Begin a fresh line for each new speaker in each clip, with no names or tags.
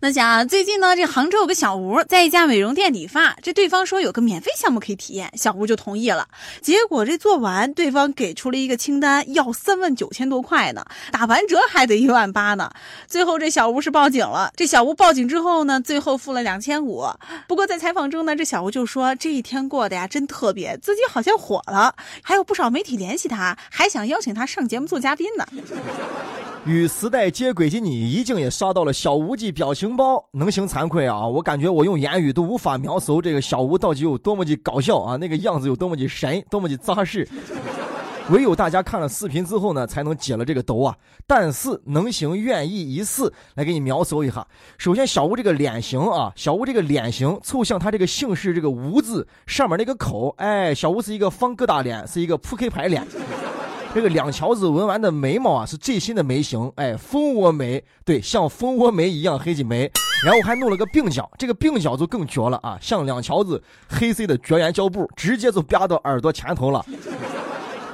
那讲最近呢，这杭州有个小吴在一家美容店理发，这对方说有个免费项目可以体验，小吴就同意了。结果这做完，对方给出了一个清单，要三万九千多块呢，打完折还得一万八呢。最后这小吴是报警了。这小吴报警之后呢，最后付了两千五。不过在采访中呢，这小吴就说这一天过得呀真特别，自己好像火了，还有不少媒体联系他，还想邀请他上节目做嘉宾呢。
与时代接轨的你，已经也刷到了小吴的表情包，能行惭愧啊！我感觉我用言语都无法描述这个小吴到底有多么的搞笑啊，那个样子有多么的神，多么的扎实。唯有大家看了视频之后呢，才能解了这个兜啊。但是能行愿意一试来给你描述一下。首先，小吴这个脸型啊，小吴这个脸型凑像他这个姓氏这个吴字上面那个口，哎，小吴是一个方疙瘩脸，是一个扑克牌脸。这个两条子纹完的眉毛啊，是最新的眉形，哎，蜂窝眉，对，像蜂窝眉一样黑的眉，然后还弄了个鬓角，这个鬓角就更绝了啊，像两条子黑色的绝缘胶布，直接就啪到耳朵前头了。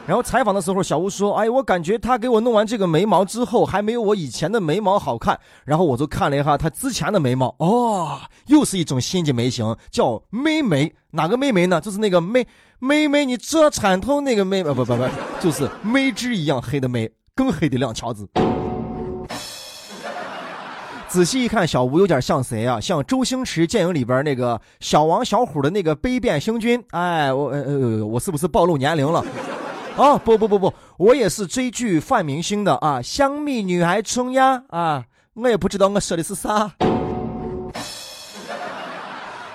然后采访的时候，小吴说：“哎，我感觉他给我弄完这个眉毛之后，还没有我以前的眉毛好看。”然后我就看了一下他之前的眉毛，哦，又是一种新的眉形，叫妹眉。哪个妹眉呢？就是那个妹妹妹，你遮铲头那个妹，不不不不，就是眉脂一样黑的眉，更黑的两条子。仔细一看，小吴有点像谁啊？像周星驰电影里边那个小王小虎的那个杯变星君。哎，我呃呃，我是不是暴露年龄了？啊不不不不，我也是追剧范明星的啊，香蜜女孩春呀啊，我也不知道我说的是啥。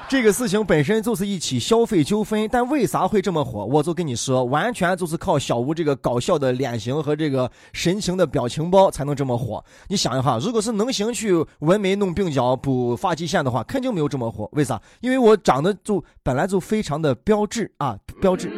这个事情本身就是一起消费纠纷，但为啥会这么火？我就跟你说，完全就是靠小吴这个搞笑的脸型和这个神情的表情包才能这么火。你想一下，如果是能行去纹眉、弄鬓角、补发际线的话，肯定没有这么火。为啥？因为我长得就本来就非常的标致啊，标致。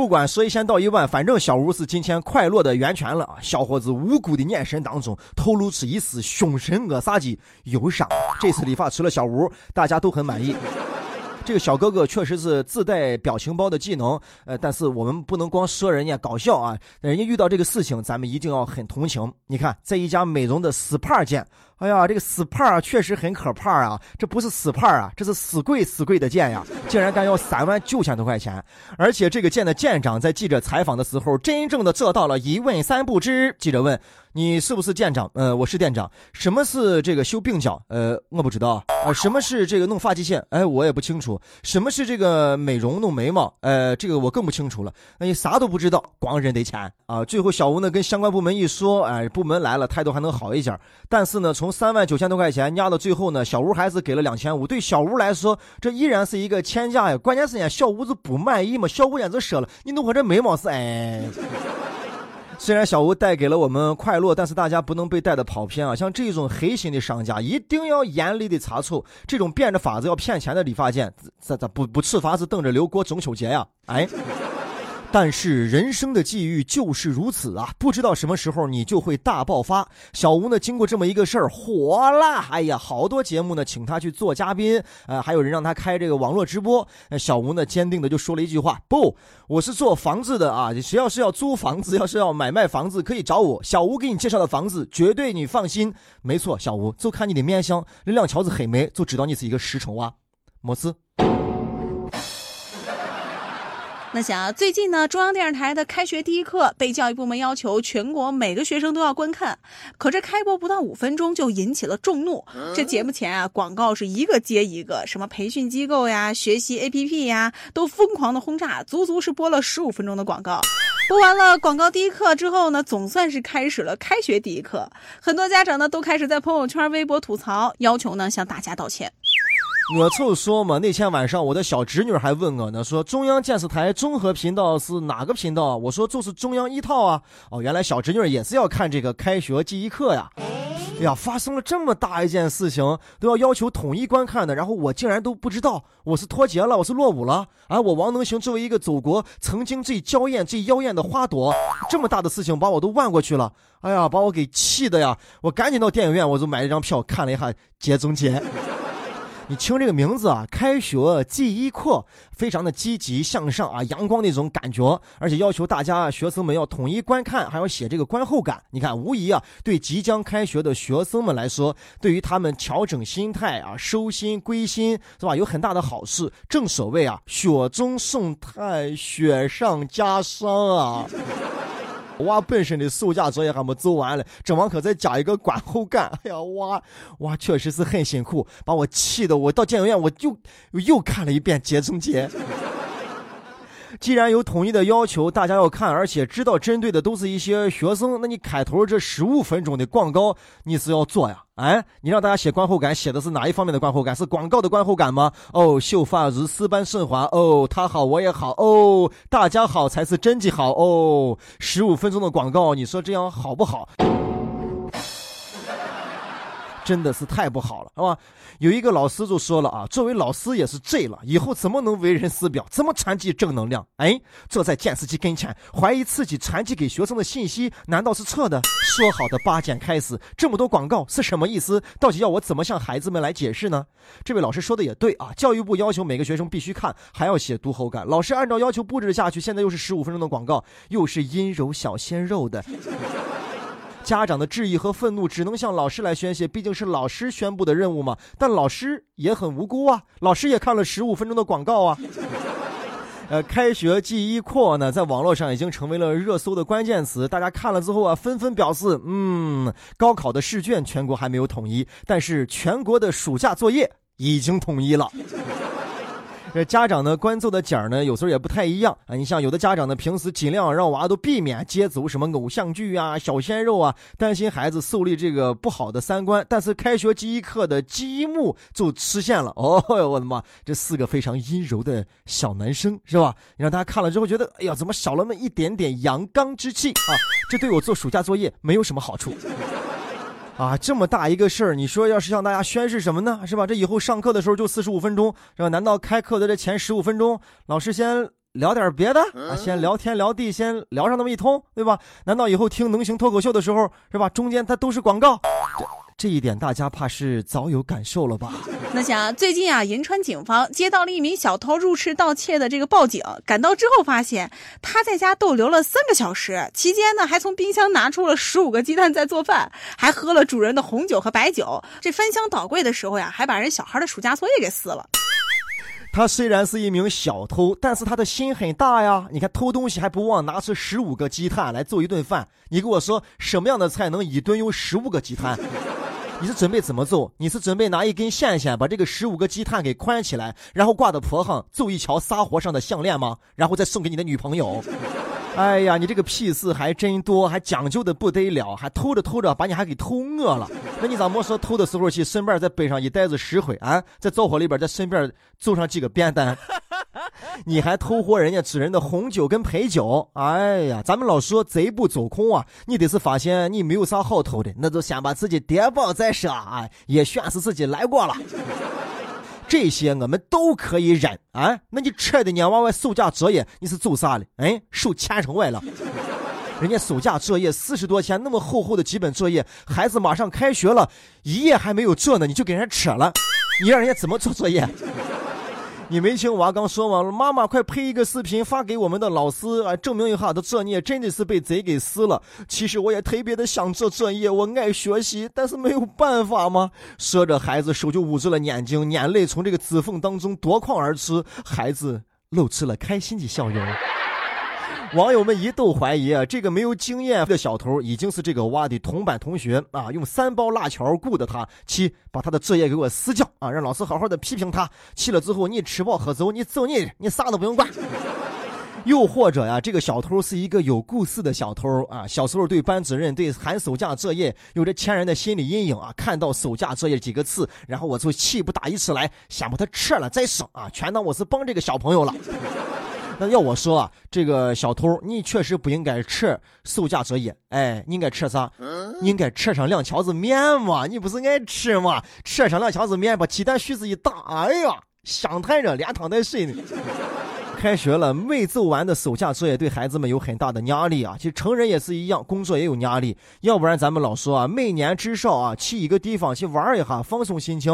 不管说一千道一万，反正小吴是今天快乐的源泉了！小伙子无辜的眼神当中透露出一丝凶神恶煞的忧伤。这次理发除了小吴，大家都很满意。这个小哥哥确实是自带表情包的技能，呃，但是我们不能光说人家搞笑啊，人家遇到这个事情，咱们一定要很同情。你看，在一家美容的 SPA 店。哎呀，这个 SPA 确实很可怕啊！这不是 SPA 啊，这是死贵死贵的剑呀！竟然敢要三万九千多块钱！而且这个店的店长在记者采访的时候，真正的做到了一问三不知。记者问：“你是不是店长？”“呃，我是店长。”“什么是这个修鬓角？”“呃，我不知道。”“啊，什么是这个弄发际线？”“哎，我也不清楚。”“什么是这个美容弄眉毛？”“呃，这个我更不清楚了。”“那你啥都不知道，光认得钱啊！”最后小吴呢跟相关部门一说：“哎，部门来了，态度还能好一点。”但是呢，从三万九千多块钱压到最后呢，小吴还是给了两千五。对小吴来说，这依然是一个天价呀。关键是呢，小吴子不满意嘛。小吴也是说了，你弄我这眉毛是哎。虽然小吴带给了我们快乐，但是大家不能被带的跑偏啊。像这种黑心的商家，一定要严厉的查处。这种变着法子要骗钱的理发店，这这不不处罚是等着留过中秋节呀？哎。但是人生的际遇就是如此啊！不知道什么时候你就会大爆发。小吴呢，经过这么一个事儿火了，哎呀，好多节目呢请他去做嘉宾，呃，还有人让他开这个网络直播。小吴呢，坚定的就说了一句话：不，我是做房子的啊！谁要是要租房子，要是要买卖房子，可以找我。小吴给你介绍的房子，绝对你放心。没错，小吴就看你的面相，那两条子黑眉，就知道你是一个实诚娃。没事。
那想啊最近呢，中央电视台的《开学第一课》被教育部门要求全国每个学生都要观看，可这开播不到五分钟就引起了众怒。这节目前啊，广告是一个接一个，什么培训机构呀、学习 APP 呀，都疯狂的轰炸，足足是播了十五分钟的广告。播完了广告第一课之后呢，总算是开始了开学第一课。很多家长呢都开始在朋友圈、微博吐槽，要求呢向大家道歉。
我就说嘛，那天晚上我的小侄女还问我呢，说中央电视台综合频道是哪个频道？我说就是中央一套啊。哦，原来小侄女也是要看这个开学记忆课呀。哎呀，发生了这么大一件事情，都要要求统一观看的，然后我竟然都不知道，我是脱节了，我是落伍了啊！我王能行作为一个祖国曾经最娇艳、最妖艳的花朵，这么大的事情把我都忘过去了。哎呀，把我给气的呀！我赶紧到电影院，我就买了一张票看了一下《节中节》。你听这个名字啊，开学记一课，非常的积极向上啊，阳光那种感觉，而且要求大家学生们要统一观看，还要写这个观后感。你看，无疑啊，对即将开学的学生们来说，对于他们调整心态啊、收心归心，是吧，有很大的好事。正所谓啊，雪中送炭，雪上加霜啊。娃本身的暑假作业还没做完嘞，这完可再加一个观后感。哎呀，娃娃确实是很辛苦，把我气的，我到电影院我就又看了一遍《节中节》。既然有统一的要求，大家要看，而且知道针对的都是一些学生，那你开头这十五分钟的广告，你是要做呀？哎，你让大家写观后感，写的是哪一方面的观后感？是广告的观后感吗？哦，秀发如丝般顺滑。哦，他好，我也好。哦，大家好才是真的好。哦，十五分钟的广告，你说这样好不好？真的是太不好了，是吧？有一个老师就说了啊，作为老师也是醉了，以后怎么能为人师表？怎么传递正能量？哎，坐在电视机跟前，怀疑自己传递给学生的信息难道是错的？说好的八点开始，这么多广告是什么意思？到底要我怎么向孩子们来解释呢？这位老师说的也对啊，教育部要求每个学生必须看，还要写读后感。老师按照要求布置下去，现在又是十五分钟的广告，又是阴柔小鲜肉的。家长的质疑和愤怒只能向老师来宣泄，毕竟是老师宣布的任务嘛。但老师也很无辜啊，老师也看了十五分钟的广告啊。呃，开学记忆扩呢，在网络上已经成为了热搜的关键词。大家看了之后啊，纷纷表示，嗯，高考的试卷全国还没有统一，但是全国的暑假作业已经统一了。这家长呢关注的点儿呢，有时候也不太一样啊。你像有的家长呢，平时尽量让娃都避免接走什么偶像剧啊、小鲜肉啊，担心孩子树立这个不好的三观。但是开学第一课的积木就出现了，哦，我的妈！这四个非常阴柔的小男生是吧？你让大家看了之后觉得，哎呀，怎么少了那么一点点阳刚之气啊？这对我做暑假作业没有什么好处。啊，这么大一个事儿，你说要是向大家宣誓什么呢？是吧？这以后上课的时候就四十五分钟，是吧？难道开课的这前十五分钟，老师先聊点别的啊？先聊天聊地，先聊上那么一通，对吧？难道以后听能行脱口秀的时候，是吧？中间它都是广告？这一点大家怕是早有感受了吧？
那想最近啊，银川警方接到了一名小偷入室盗窃的这个报警，赶到之后发现他在家逗留了三个小时，期间呢还从冰箱拿出了十五个鸡蛋在做饭，还喝了主人的红酒和白酒。这翻箱倒柜的时候呀，还把人小孩的暑假作业给撕了。
他虽然是一名小偷，但是他的心很大呀。你看偷东西还不忘拿出十五个鸡蛋来做一顿饭，你给我说什么样的菜能一顿用十五个鸡蛋？你是准备怎么做？你是准备拿一根线线把这个十五个鸡蛋给宽起来，然后挂到坡上做一条撒活上的项链吗？然后再送给你的女朋友？哎呀，你这个屁事还真多，还讲究的不得了，还偷着偷着把你还给偷饿了。那你咋没说偷的时候去顺便再背上一袋子石灰啊？在灶火里边再顺便做上几个便当？你还偷喝人家主人的红酒跟陪酒？哎呀，咱们老说贼不走空啊！你得是发现你没有啥好偷的，那就先把自己叠包再说啊，也算是自己来过了。这些我们都可以忍啊！那你扯的年娃娃暑假作业你是做啥了？哎，受前程外了。人家暑假作业四十多天那么厚厚的几本作业，孩子马上开学了，一页还没有做呢，你就给人家扯了，你让人家怎么做作业？你没听娃刚说吗？妈妈，快拍一个视频发给我们的老师啊，证明一下的作业真的是被贼给撕了。其实我也特别的想做作业，我爱学习，但是没有办法吗？说着，孩子手就捂住了眼睛，眼泪从这个指缝当中夺眶而出，孩子露出了开心的笑容。网友们一度怀疑啊，这个没有经验的小偷已经是这个娃的同班同学啊，用三包辣条雇的他，七把他的作业给我撕掉啊，让老师好好的批评他。气了之后，你吃饱喝足，你走你，你啥都不用管。又或者呀，这个小偷是一个有故事的小偷啊，小时候对班主任对寒暑假作业有着天然的心理阴影啊，看到暑假作业几个字，然后我就气不打一处来，先把他撤了再说啊，全当我是帮这个小朋友了。那要我说啊，这个小偷，你确实不应该吃暑假作业，哎，你应该吃啥？你应该吃上两条子面嘛，你不是爱吃吗？吃上两条子面，把鸡蛋絮子一打，哎呀，香太热，连汤带水的。开学了，没做完的暑假作业对孩子们有很大的压力啊。其实成人也是一样，工作也有压力。要不然咱们老说啊，每年至少啊去一个地方去玩一下，放松心情。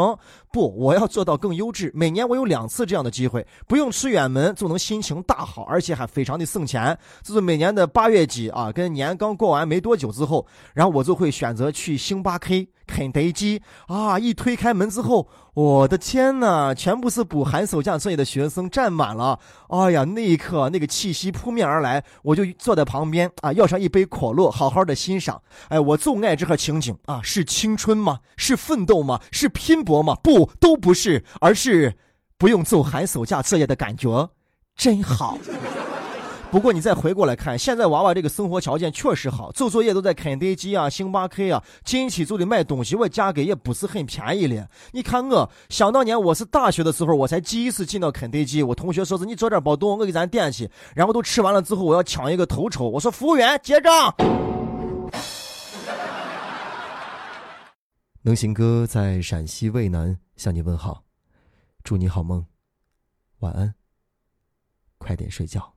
不，我要做到更优质。每年我有两次这样的机会，不用出远门就能心情大好，而且还非常的省钱。就是每年的八月几啊，跟年刚过完没多久之后，然后我就会选择去星巴克。肯德基啊！一推开门之后，我的天哪，全部是补寒暑假作业的学生站满了。哎呀，那一刻那个气息扑面而来，我就坐在旁边啊，要上一杯可乐，好好的欣赏。哎，我就爱这个情景啊！是青春吗？是奋斗吗？是拼搏吗？不，都不是，而是不用做寒暑假作业的感觉，真好。不过你再回过来看，现在娃娃这个生活条件确实好，做作业都在肯德基啊、星巴克啊，近期做的卖东西，我价格也不是很便宜了。你看我，想当年我是大学的时候，我才第一次进到肯德基，我同学说是你早点包动，我给咱点去。然后都吃完了之后，我要抢一个头筹，我说服务员结账。能行哥在陕西渭南向你问好，祝你好梦，晚安，快点睡觉。